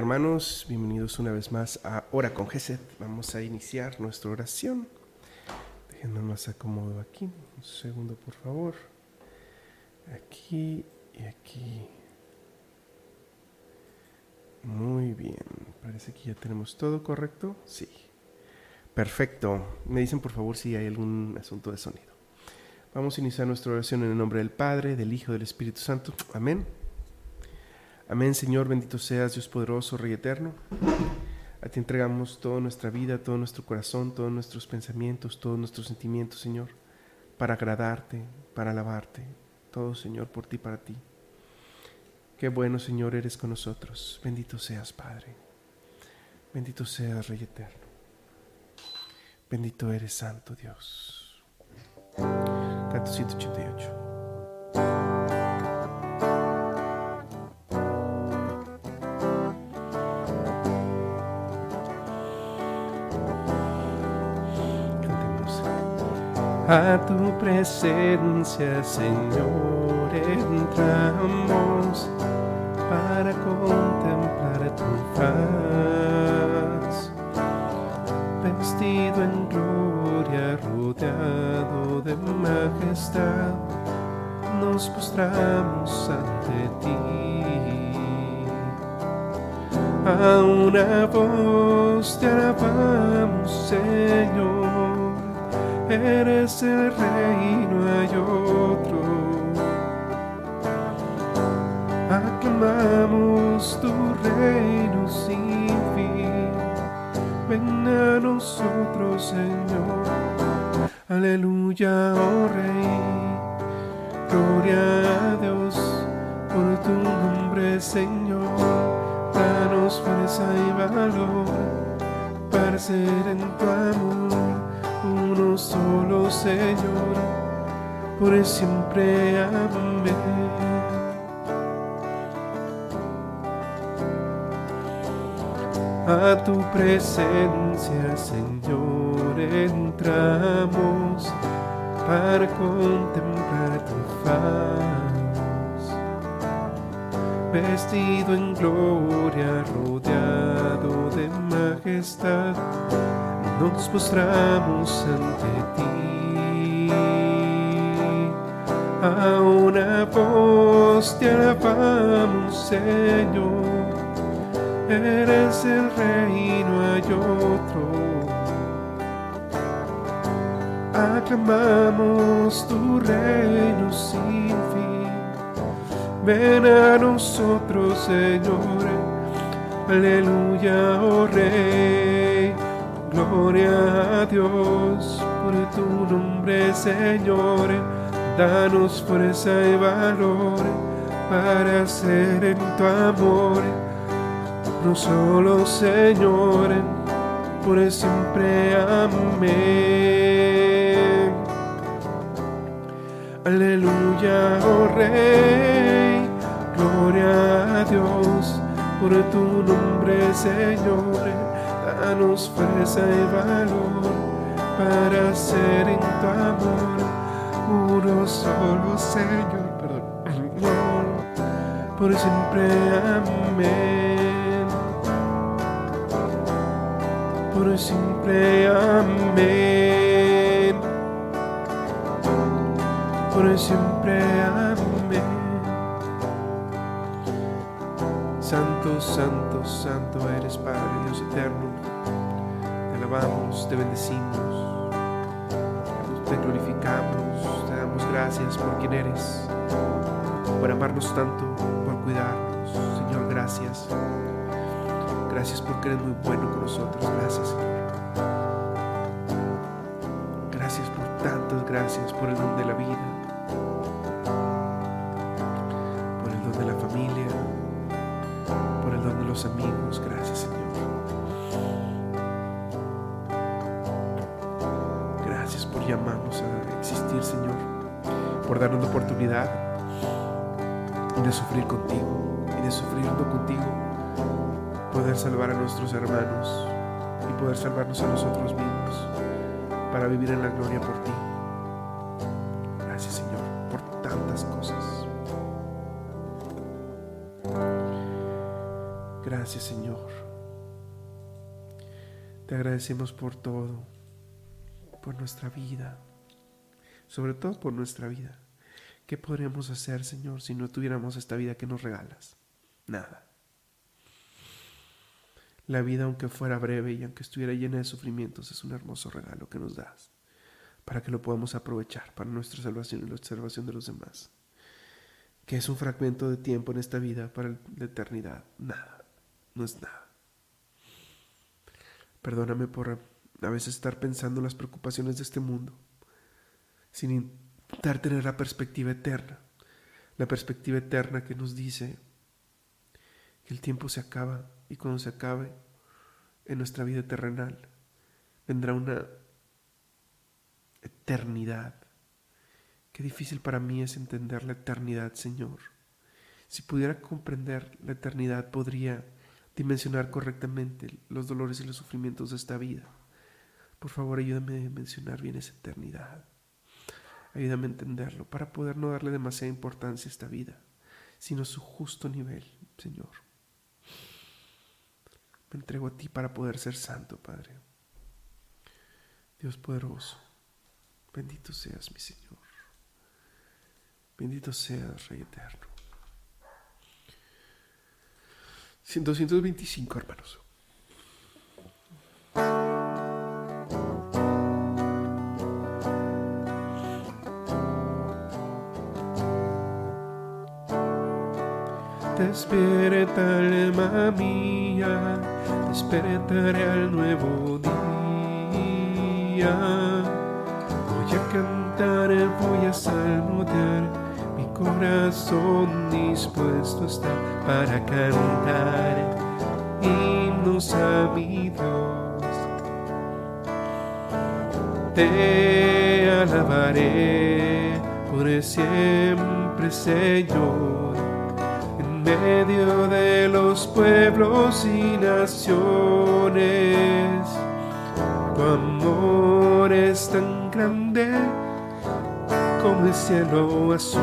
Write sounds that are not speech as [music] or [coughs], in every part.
Hermanos, bienvenidos una vez más a Hora con Gesed. Vamos a iniciar nuestra oración. Déjenme acomodo aquí. Un segundo por favor. Aquí y aquí. Muy bien, parece que ya tenemos todo correcto. Sí. Perfecto. Me dicen por favor si hay algún asunto de sonido. Vamos a iniciar nuestra oración en el nombre del Padre, del Hijo del Espíritu Santo. Amén. Amén, Señor, bendito seas, Dios poderoso, Rey eterno. A ti entregamos toda nuestra vida, todo nuestro corazón, todos nuestros pensamientos, todos nuestros sentimientos, Señor, para agradarte, para alabarte. Todo, Señor, por ti, para ti. Qué bueno, Señor, eres con nosotros. Bendito seas, Padre. Bendito seas, Rey eterno. Bendito eres, Santo Dios. Canto 188. A tu presencia, Señor, entramos para contemplar tu faz. Vestido en gloria, rodeado de majestad, nos postramos ante ti. A una voz te alabamos, Señor eres el rey, no hay otro. Aclamamos tu reino sin fin. Ven a nosotros, Señor. Aleluya, oh Rey. Gloria a Dios por tu nombre, Señor. Danos fuerza y valor para ser en tu amor uno solo, Señor, por siempre. Amén. A tu presencia, Señor, entramos para contemplar tu faz. Vestido en gloria, rodeado de majestad nos postramos ante ti. A una voz te alabamos, Señor. Eres el rey, no hay otro. Aclamamos tu reino sin fin. Ven a nosotros, Señor. Aleluya, oh Rey. Gloria a Dios por tu nombre, Señor. Danos fuerza y valor para ser en tu amor. No solo, Señor, por siempre. Amén. Aleluya, oh Rey. Gloria a Dios por tu nombre, Señor danos fuerza y valor para ser en tu amor uno solo, Señor, perdón, por siempre, amén. Por siempre, amén. Por siempre, amén. Santo, santo, santo eres Padre Dios eterno te bendecimos, te glorificamos, te damos gracias por quien eres, por amarnos tanto, por cuidarnos. Señor, gracias. Gracias porque eres muy bueno con nosotros. Gracias, Señor. Gracias por tantas gracias, por el don de la vida, por el don de la familia, por el don de los amigos. Gracias, Señor. Llamamos a existir, Señor, por darnos la oportunidad de sufrir contigo y de sufriendo contigo, poder salvar a nuestros hermanos y poder salvarnos a nosotros mismos para vivir en la gloria por ti. Gracias, Señor, por tantas cosas. Gracias Señor. Te agradecemos por todo, por nuestra vida, sobre todo por nuestra vida. ¿Qué podríamos hacer, Señor, si no tuviéramos esta vida que nos regalas? Nada. La vida, aunque fuera breve y aunque estuviera llena de sufrimientos, es un hermoso regalo que nos das para que lo podamos aprovechar para nuestra salvación y la observación de los demás. Que es un fragmento de tiempo en esta vida para la eternidad. Nada, no es nada. Perdóname por a veces estar pensando en las preocupaciones de este mundo, sin intentar tener la perspectiva eterna, la perspectiva eterna que nos dice que el tiempo se acaba y cuando se acabe en nuestra vida terrenal vendrá una eternidad. Qué difícil para mí es entender la eternidad, Señor. Si pudiera comprender la eternidad, podría dimensionar correctamente los dolores y los sufrimientos de esta vida. Por favor, ayúdame a dimensionar bien esa eternidad. Ayúdame a entenderlo para poder no darle demasiada importancia a esta vida, sino su justo nivel, Señor. Me entrego a ti para poder ser santo, Padre. Dios poderoso, bendito seas, mi Señor. Bendito seas, Rey eterno. 225, hermanos. Despierta alma mía, despertaré al nuevo día. Voy a cantar, voy a salmodiar, mi corazón dispuesto está para cantar himnos a mi Dios. Te alabaré por siempre, Señor medio de los pueblos y naciones. Tu amor es tan grande como el cielo azul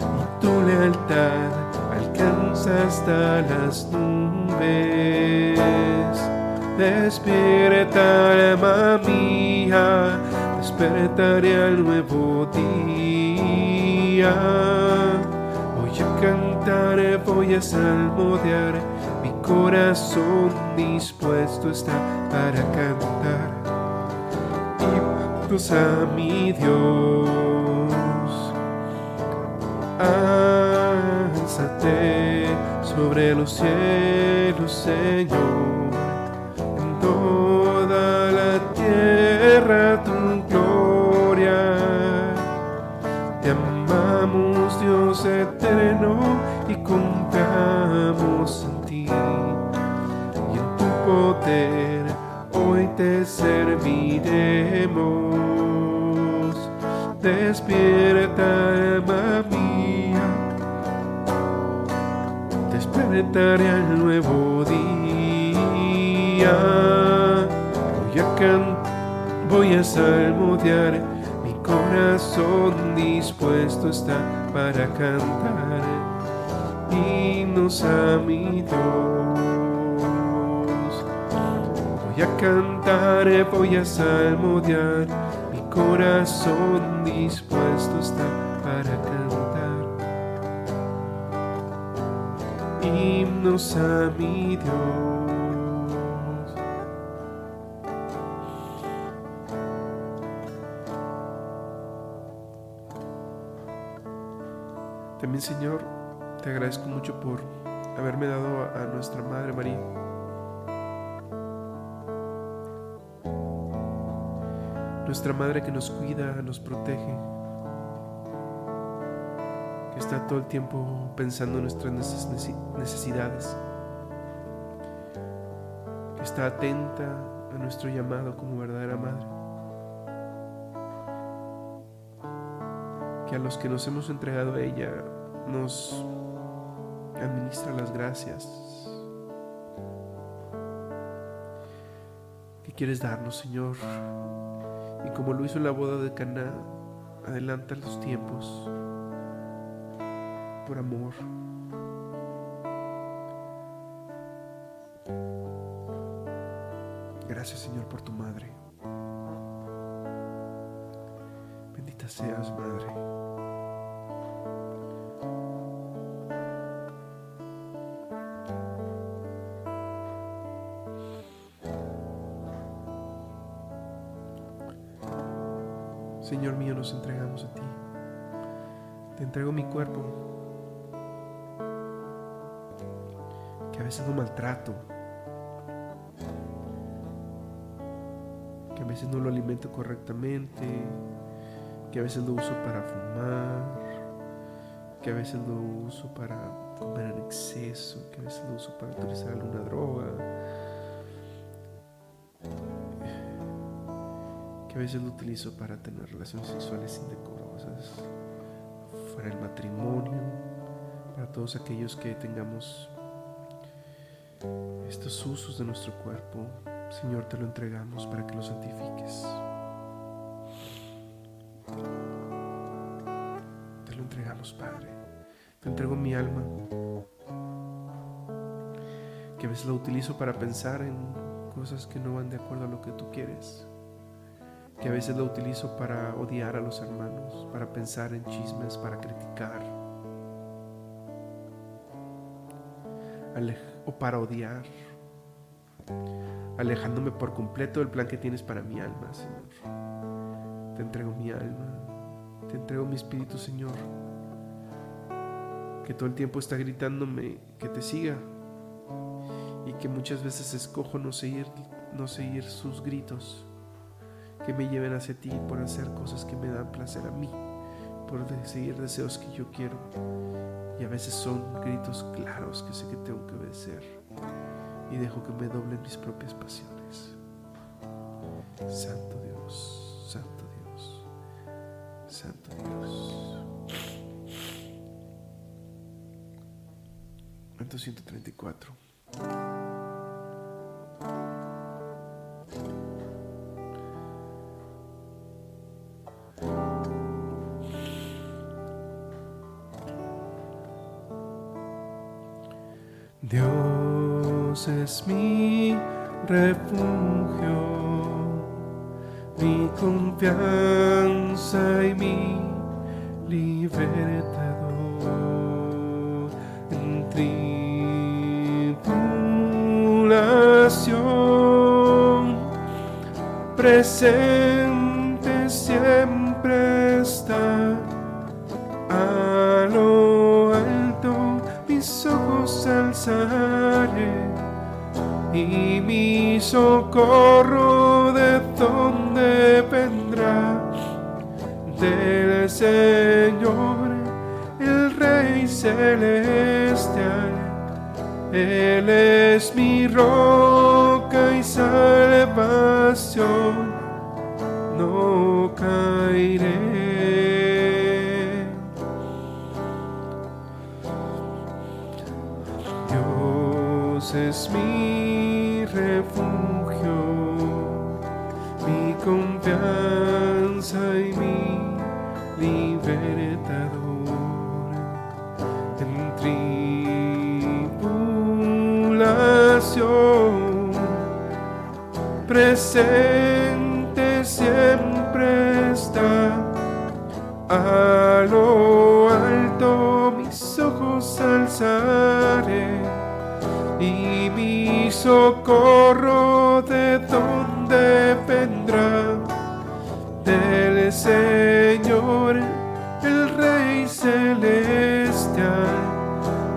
y tu lealtad alcanza hasta las nubes. Despierta, alma mía, despertaré al nuevo día voy a salmodiar, mi corazón dispuesto está para cantar. Y a mi Dios, álzate sobre los cielos, Señor, en toda la tierra tu gloria. Te amamos, Dios eterno, y confiamos en ti. Y en tu poder hoy te serviremos. Despierta, alma mía. Despertaré al nuevo día. Voy a cantar, voy a salmodiar corazón dispuesto está para cantar himnos a mi Dios. Voy a cantar, voy a salmodiar, mi corazón dispuesto está para cantar himnos a mi Dios. También, Señor, te agradezco mucho por haberme dado a nuestra Madre María. Nuestra Madre que nos cuida, nos protege, que está todo el tiempo pensando en nuestras necesidades, que está atenta a nuestro llamado como verdadera Madre. que a los que nos hemos entregado a ella nos administra las gracias que quieres darnos, Señor. Y como lo hizo la boda de Caná, adelanta los tiempos por amor. Gracias, Señor, por tu madre. Bendita seas, madre. Entrego mi cuerpo, que a veces no maltrato, que a veces no lo alimento correctamente, que a veces lo uso para fumar, que a veces lo uso para comer en exceso, que a veces lo uso para utilizar alguna droga. Que a veces lo utilizo para tener relaciones sexuales del matrimonio, para todos aquellos que tengamos estos usos de nuestro cuerpo, Señor, te lo entregamos para que lo santifiques. Te lo entregamos, Padre. Te entrego mi alma, que a veces la utilizo para pensar en cosas que no van de acuerdo a lo que tú quieres que a veces lo utilizo para odiar a los hermanos, para pensar en chismes, para criticar, o para odiar, alejándome por completo del plan que tienes para mi alma, Señor. Te entrego mi alma, te entrego mi espíritu, Señor, que todo el tiempo está gritándome que te siga y que muchas veces escojo no seguir, no seguir sus gritos que me lleven hacia ti, por hacer cosas que me dan placer a mí, por seguir deseos que yo quiero. Y a veces son gritos claros que sé que tengo que obedecer y dejo que me doblen mis propias pasiones. Santo Dios, Santo Dios, Santo Dios. 134. Es mi refugio, mi confianza y mi libertador. En tribulación presente siempre está y mi socorro de donde vendrá del Señor, el Rey celestial. Él es mi roca y salvación, En tribulación presente siempre está. A lo alto mis ojos alzaré y mi socorro de donde vendrá del Señor,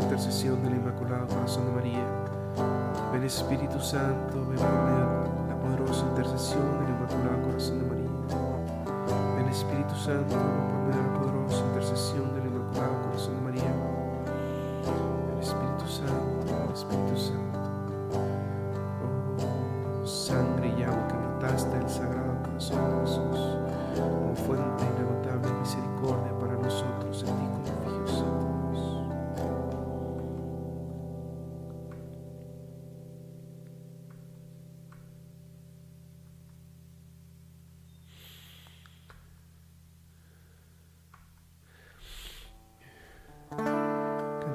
intercesión del Inmaculado Corazón de María. Ven Espíritu Santo, ven la poderosa intercesión del Inmaculado Corazón de María. El Espíritu Santo, de la poderosa intercesión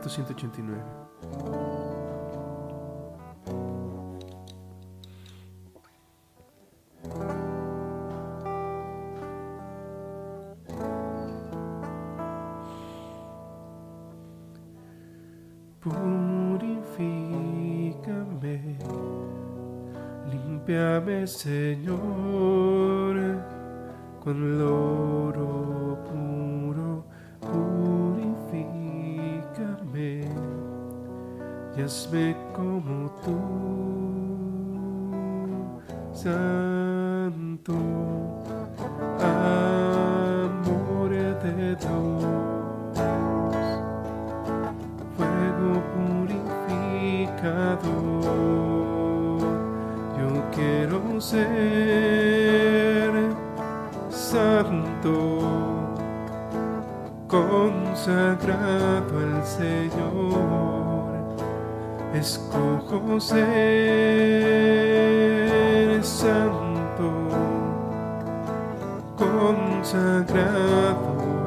Canto 189. Purifícame, limpiame, Señor, hazme como tú, Santo, amor de Dios fuego purificador. Yo quiero ser santo, consagrado al Señor. Escojo ser santo, consagrado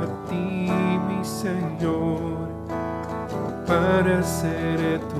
a ti, mi Señor para hacer tu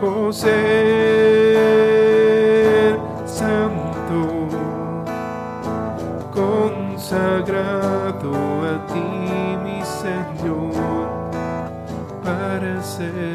Ser santo, consagrado a ti, mi Señor, para hacer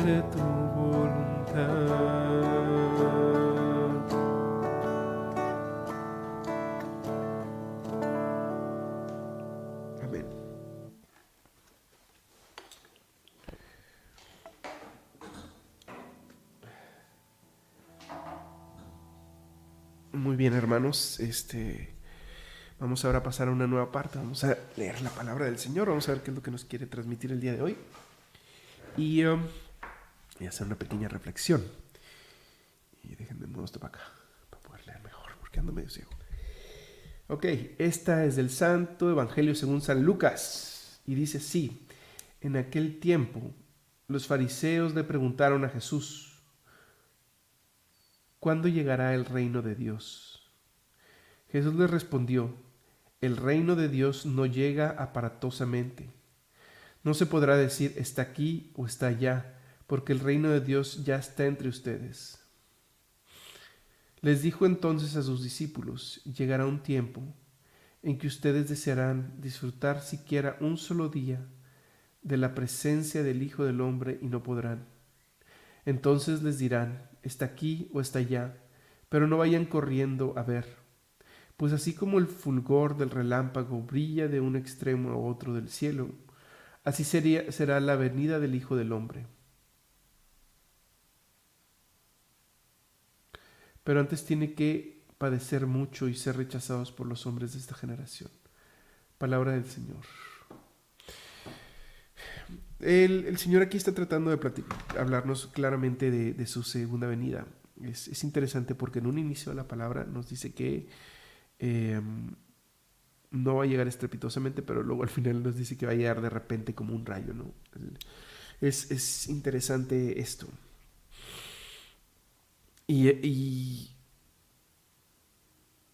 Bien, hermanos. Este, vamos ahora a pasar a una nueva parte. Vamos a leer la palabra del Señor. Vamos a ver qué es lo que nos quiere transmitir el día de hoy. Y, um, y hacer una pequeña reflexión. Y déjenme mover esto para acá, para poder leer mejor, porque ando medio ciego. Ok, esta es del Santo Evangelio según San Lucas. Y dice así, en aquel tiempo los fariseos le preguntaron a Jesús, ¿cuándo llegará el reino de Dios? Jesús les respondió, el reino de Dios no llega aparatosamente. No se podrá decir está aquí o está allá, porque el reino de Dios ya está entre ustedes. Les dijo entonces a sus discípulos, llegará un tiempo en que ustedes desearán disfrutar siquiera un solo día de la presencia del Hijo del Hombre y no podrán. Entonces les dirán, está aquí o está allá, pero no vayan corriendo a ver, pues así como el fulgor del relámpago brilla de un extremo a otro del cielo, así será la venida del Hijo del Hombre. Pero antes tiene que padecer mucho y ser rechazados por los hombres de esta generación. Palabra del Señor. El, Señor aquí está tratando de hablarnos claramente de, su segunda venida. Es, es, interesante porque en un inicio de la palabra nos dice que eh, no va a llegar estrepitosamente, pero luego al final nos dice que va a llegar de repente como un rayo, ¿no? Es, es interesante esto. Y, y,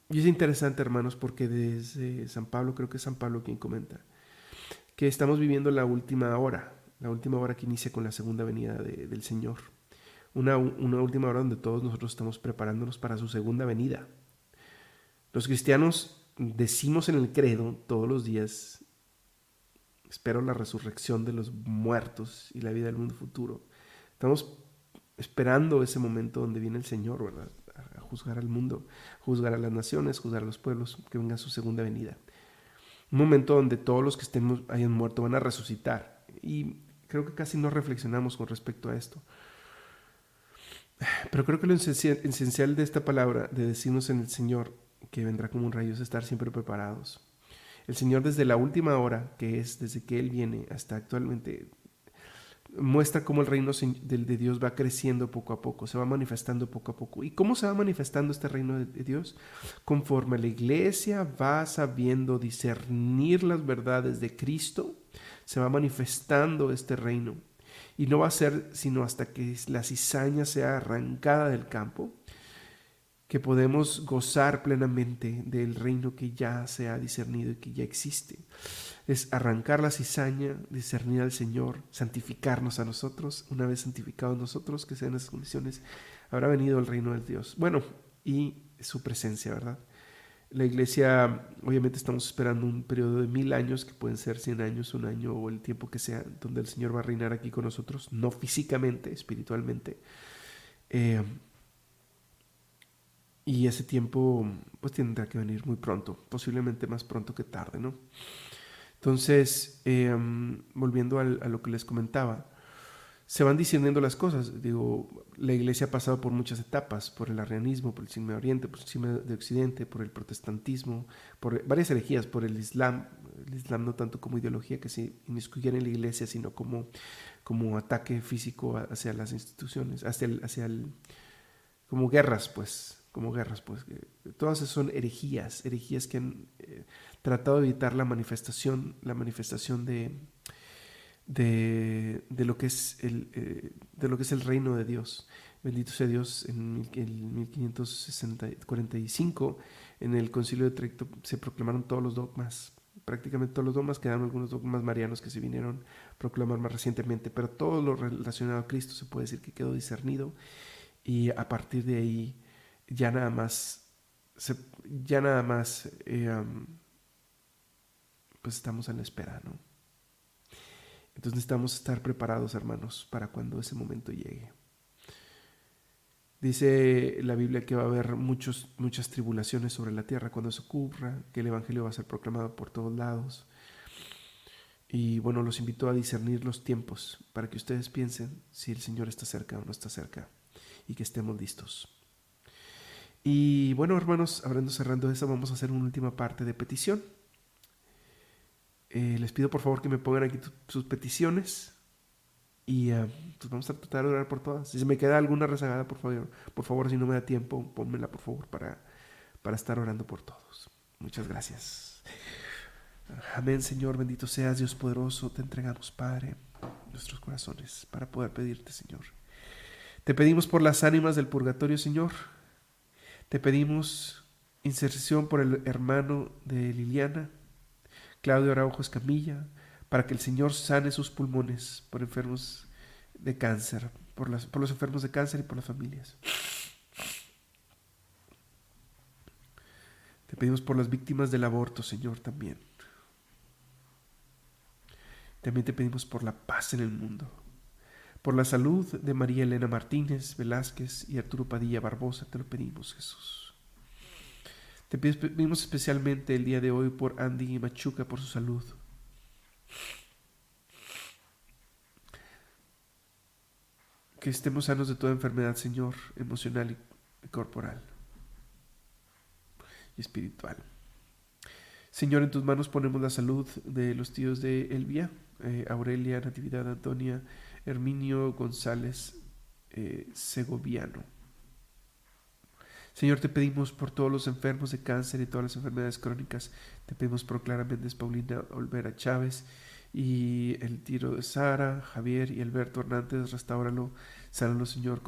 es interesante, hermanos, porque desde San Pablo, creo que es San Pablo quien comenta, que estamos viviendo la última hora, la última hora que inicia con la segunda venida de, del Señor. Una, una última hora donde todos nosotros estamos preparándonos para su segunda venida. Los cristianos decimos en el credo todos los días, espero la resurrección de los muertos y la vida del mundo futuro. Estamos esperando ese momento donde viene el Señor, ¿verdad? A juzgar al mundo, juzgar a las naciones, juzgar a los pueblos, que venga su segunda venida. Un momento donde todos los que estemos hayan muerto van a resucitar. Y creo que casi no reflexionamos con respecto a esto. Pero creo que lo esencial de esta palabra, de decirnos en el Señor, que vendrá como un rayo es estar siempre preparados. El Señor desde la última hora, que es desde que Él viene hasta actualmente, muestra cómo el reino de Dios va creciendo poco a poco, se va manifestando poco a poco. ¿Y cómo se va manifestando este reino de Dios? Conforme la iglesia va sabiendo discernir las verdades de Cristo, se va manifestando este reino. Y no va a ser sino hasta que la cizaña sea arrancada del campo, que podemos gozar plenamente del reino que ya se ha discernido y que ya existe. Es arrancar la cizaña, discernir al Señor, santificarnos a nosotros. Una vez santificados nosotros, que sean esas condiciones, habrá venido el reino de Dios. Bueno, y su presencia, ¿verdad? La iglesia, obviamente estamos esperando un periodo de mil años, que pueden ser cien años, un año o el tiempo que sea, donde el Señor va a reinar aquí con nosotros, no físicamente, espiritualmente. Eh, y ese tiempo pues tendrá que venir muy pronto, posiblemente más pronto que tarde, ¿no? Entonces, em, volviendo a lo que les comentaba, se van discerniendo las cosas. Digo, la iglesia ha pasado por muchas etapas, por el arrianismo, por el Cime de Oriente, por el Cime de Occidente, por el protestantismo, por varias herejías, por el Islam, el Islam no tanto como ideología que se inmiscuyera en la iglesia, sino como, como ataque físico hacia las instituciones, hacia el, hacia el, como guerras, pues, como guerras, pues todas son herejías, herejías que han eh, tratado de evitar la manifestación, la manifestación de, de, de lo que es el, eh, de lo que es el reino de Dios. Bendito sea Dios, en el 1545, en el concilio de Trento se proclamaron todos los dogmas, prácticamente todos los dogmas, quedaron algunos dogmas marianos que se vinieron a proclamar más recientemente, pero todo lo relacionado a Cristo se puede decir que quedó discernido y a partir de ahí ya nada más, ya nada más, eh, pues estamos en la espera, ¿no? Entonces necesitamos estar preparados, hermanos, para cuando ese momento llegue. Dice la Biblia que va a haber muchos, muchas tribulaciones sobre la tierra cuando eso ocurra, que el Evangelio va a ser proclamado por todos lados. Y bueno, los invito a discernir los tiempos para que ustedes piensen si el Señor está cerca o no está cerca y que estemos listos. Y bueno, hermanos, hablando cerrando eso, vamos a hacer una última parte de petición. Eh, les pido por favor que me pongan aquí sus peticiones y uh, vamos a tratar de orar por todas. Si se me queda alguna rezagada, por favor, por favor, si no me da tiempo, pónmela por favor para, para estar orando por todos. Muchas gracias. Amén, Señor, bendito seas, Dios poderoso. Te entregamos, Padre, nuestros corazones para poder pedirte, Señor. Te pedimos por las ánimas del purgatorio, Señor te pedimos inserción por el hermano de Liliana, Claudio Araujo Escamilla, para que el Señor sane sus pulmones por enfermos de cáncer, por, las, por los enfermos de cáncer y por las familias. Te pedimos por las víctimas del aborto, Señor, también. También te pedimos por la paz en el mundo. Por la salud de María Elena Martínez Velázquez y Arturo Padilla Barbosa, te lo pedimos, Jesús. Te pedimos especialmente el día de hoy por Andy y Machuca, por su salud. Que estemos sanos de toda enfermedad, Señor, emocional y corporal y espiritual. Señor, en tus manos ponemos la salud de los tíos de Elvia, eh, Aurelia, Natividad, Antonia, Herminio González eh, Segoviano. Señor, te pedimos por todos los enfermos de cáncer y todas las enfermedades crónicas. Te pedimos por Clara Méndez, Paulina Olvera Chávez y el tiro de Sara, Javier y Alberto Hernández. Restáuralo, sánalo, Señor,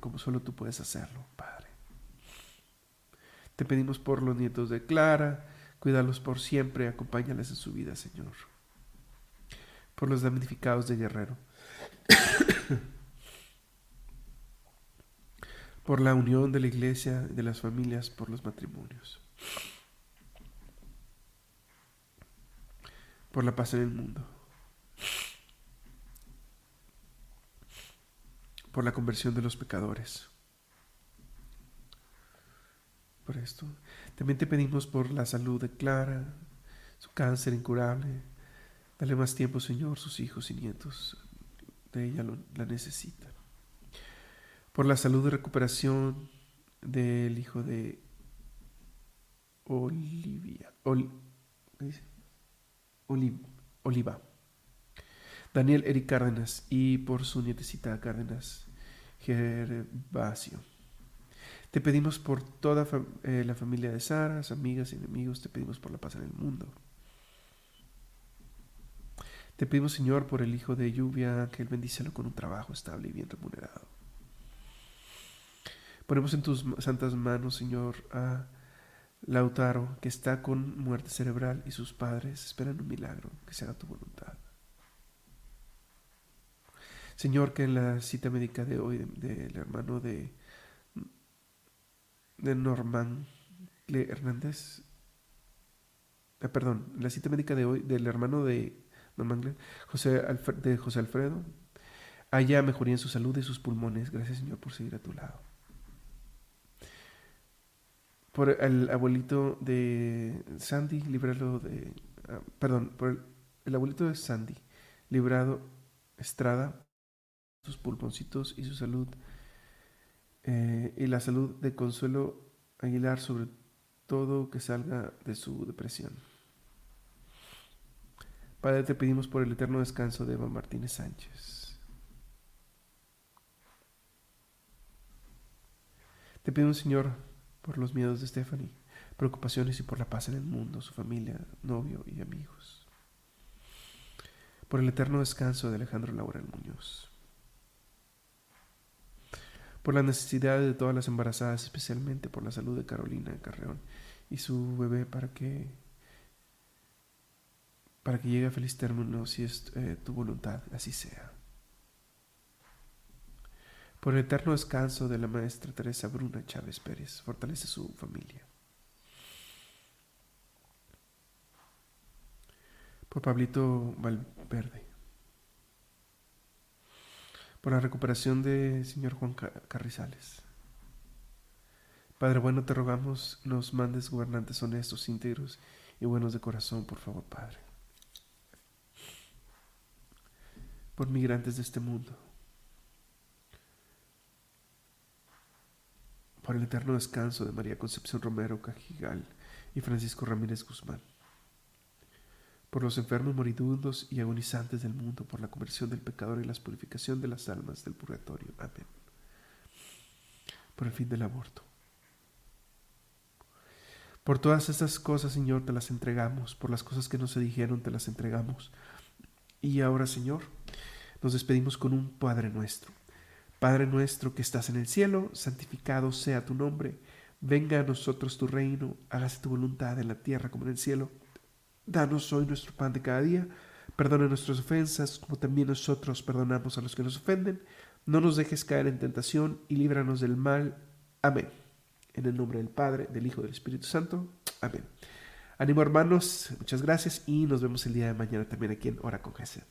como solo tú puedes hacerlo, Padre. Te pedimos por los nietos de Clara, cuídalos por siempre, acompáñales en su vida, Señor. Por los damnificados de Guerrero. [coughs] por la unión de la iglesia, de las familias, por los matrimonios, por la paz en el mundo, por la conversión de los pecadores. Por esto, también te pedimos por la salud de Clara, su cáncer incurable. Dale más tiempo, Señor, sus hijos y nietos. De ella la necesitan por la salud y recuperación del hijo de Olivia, Oliva, Daniel Eric Cárdenas y por su nietecita Cárdenas Gervasio. Te pedimos por toda eh, la familia de Sara, amigas y enemigos, te pedimos por la paz en el mundo. Te pedimos, Señor, por el hijo de lluvia, que Él bendícelo con un trabajo estable y bien remunerado. Ponemos en tus santas manos, Señor, a Lautaro, que está con muerte cerebral, y sus padres esperan un milagro, que se haga tu voluntad. Señor, que en la cita médica de hoy del hermano de, de Norman Hernández, eh, perdón, la cita médica de hoy del hermano de Norman José de José Alfredo, haya mejoría en su salud y sus pulmones. Gracias, Señor, por seguir a tu lado por el abuelito de Sandy, librarlo de... Ah, perdón, por el, abuelito de Sandy, librado Estrada, sus pulponcitos y su salud, eh, y la salud de Consuelo Aguilar, sobre todo que salga de su depresión. Padre, te pedimos por el eterno descanso de Eva Martínez Sánchez. Te pedimos, Señor, por los miedos de Stephanie, preocupaciones y por la paz en el mundo, su familia, novio y amigos. Por el eterno descanso de Alejandro Laurel Muñoz. Por la necesidad de todas las embarazadas, especialmente por la salud de Carolina Carreón y su bebé para que para que llegue a feliz término si es eh, tu voluntad, así sea por el eterno descanso de la maestra Teresa Bruna Chávez Pérez. Fortalece su familia. Por Pablito Valverde. Por la recuperación de señor Juan Carrizales. Padre bueno, te rogamos nos mandes gobernantes honestos, íntegros y buenos de corazón, por favor, Padre. Por migrantes de este mundo por el eterno descanso de María Concepción Romero Cajigal y Francisco Ramírez Guzmán, por los enfermos moribundos y agonizantes del mundo, por la conversión del pecador y la purificación de las almas del purgatorio. Amén. Por el fin del aborto. Por todas estas cosas, Señor, te las entregamos. Por las cosas que no se dijeron, te las entregamos. Y ahora, Señor, nos despedimos con un Padre nuestro. Padre nuestro que estás en el cielo, santificado sea tu nombre, venga a nosotros tu reino, hágase tu voluntad en la tierra como en el cielo. Danos hoy nuestro pan de cada día, perdona nuestras ofensas como también nosotros perdonamos a los que nos ofenden, no nos dejes caer en tentación y líbranos del mal. Amén. En el nombre del Padre, del Hijo y del Espíritu Santo. Amén. Ánimo hermanos, muchas gracias y nos vemos el día de mañana también aquí en Hora con Jesús.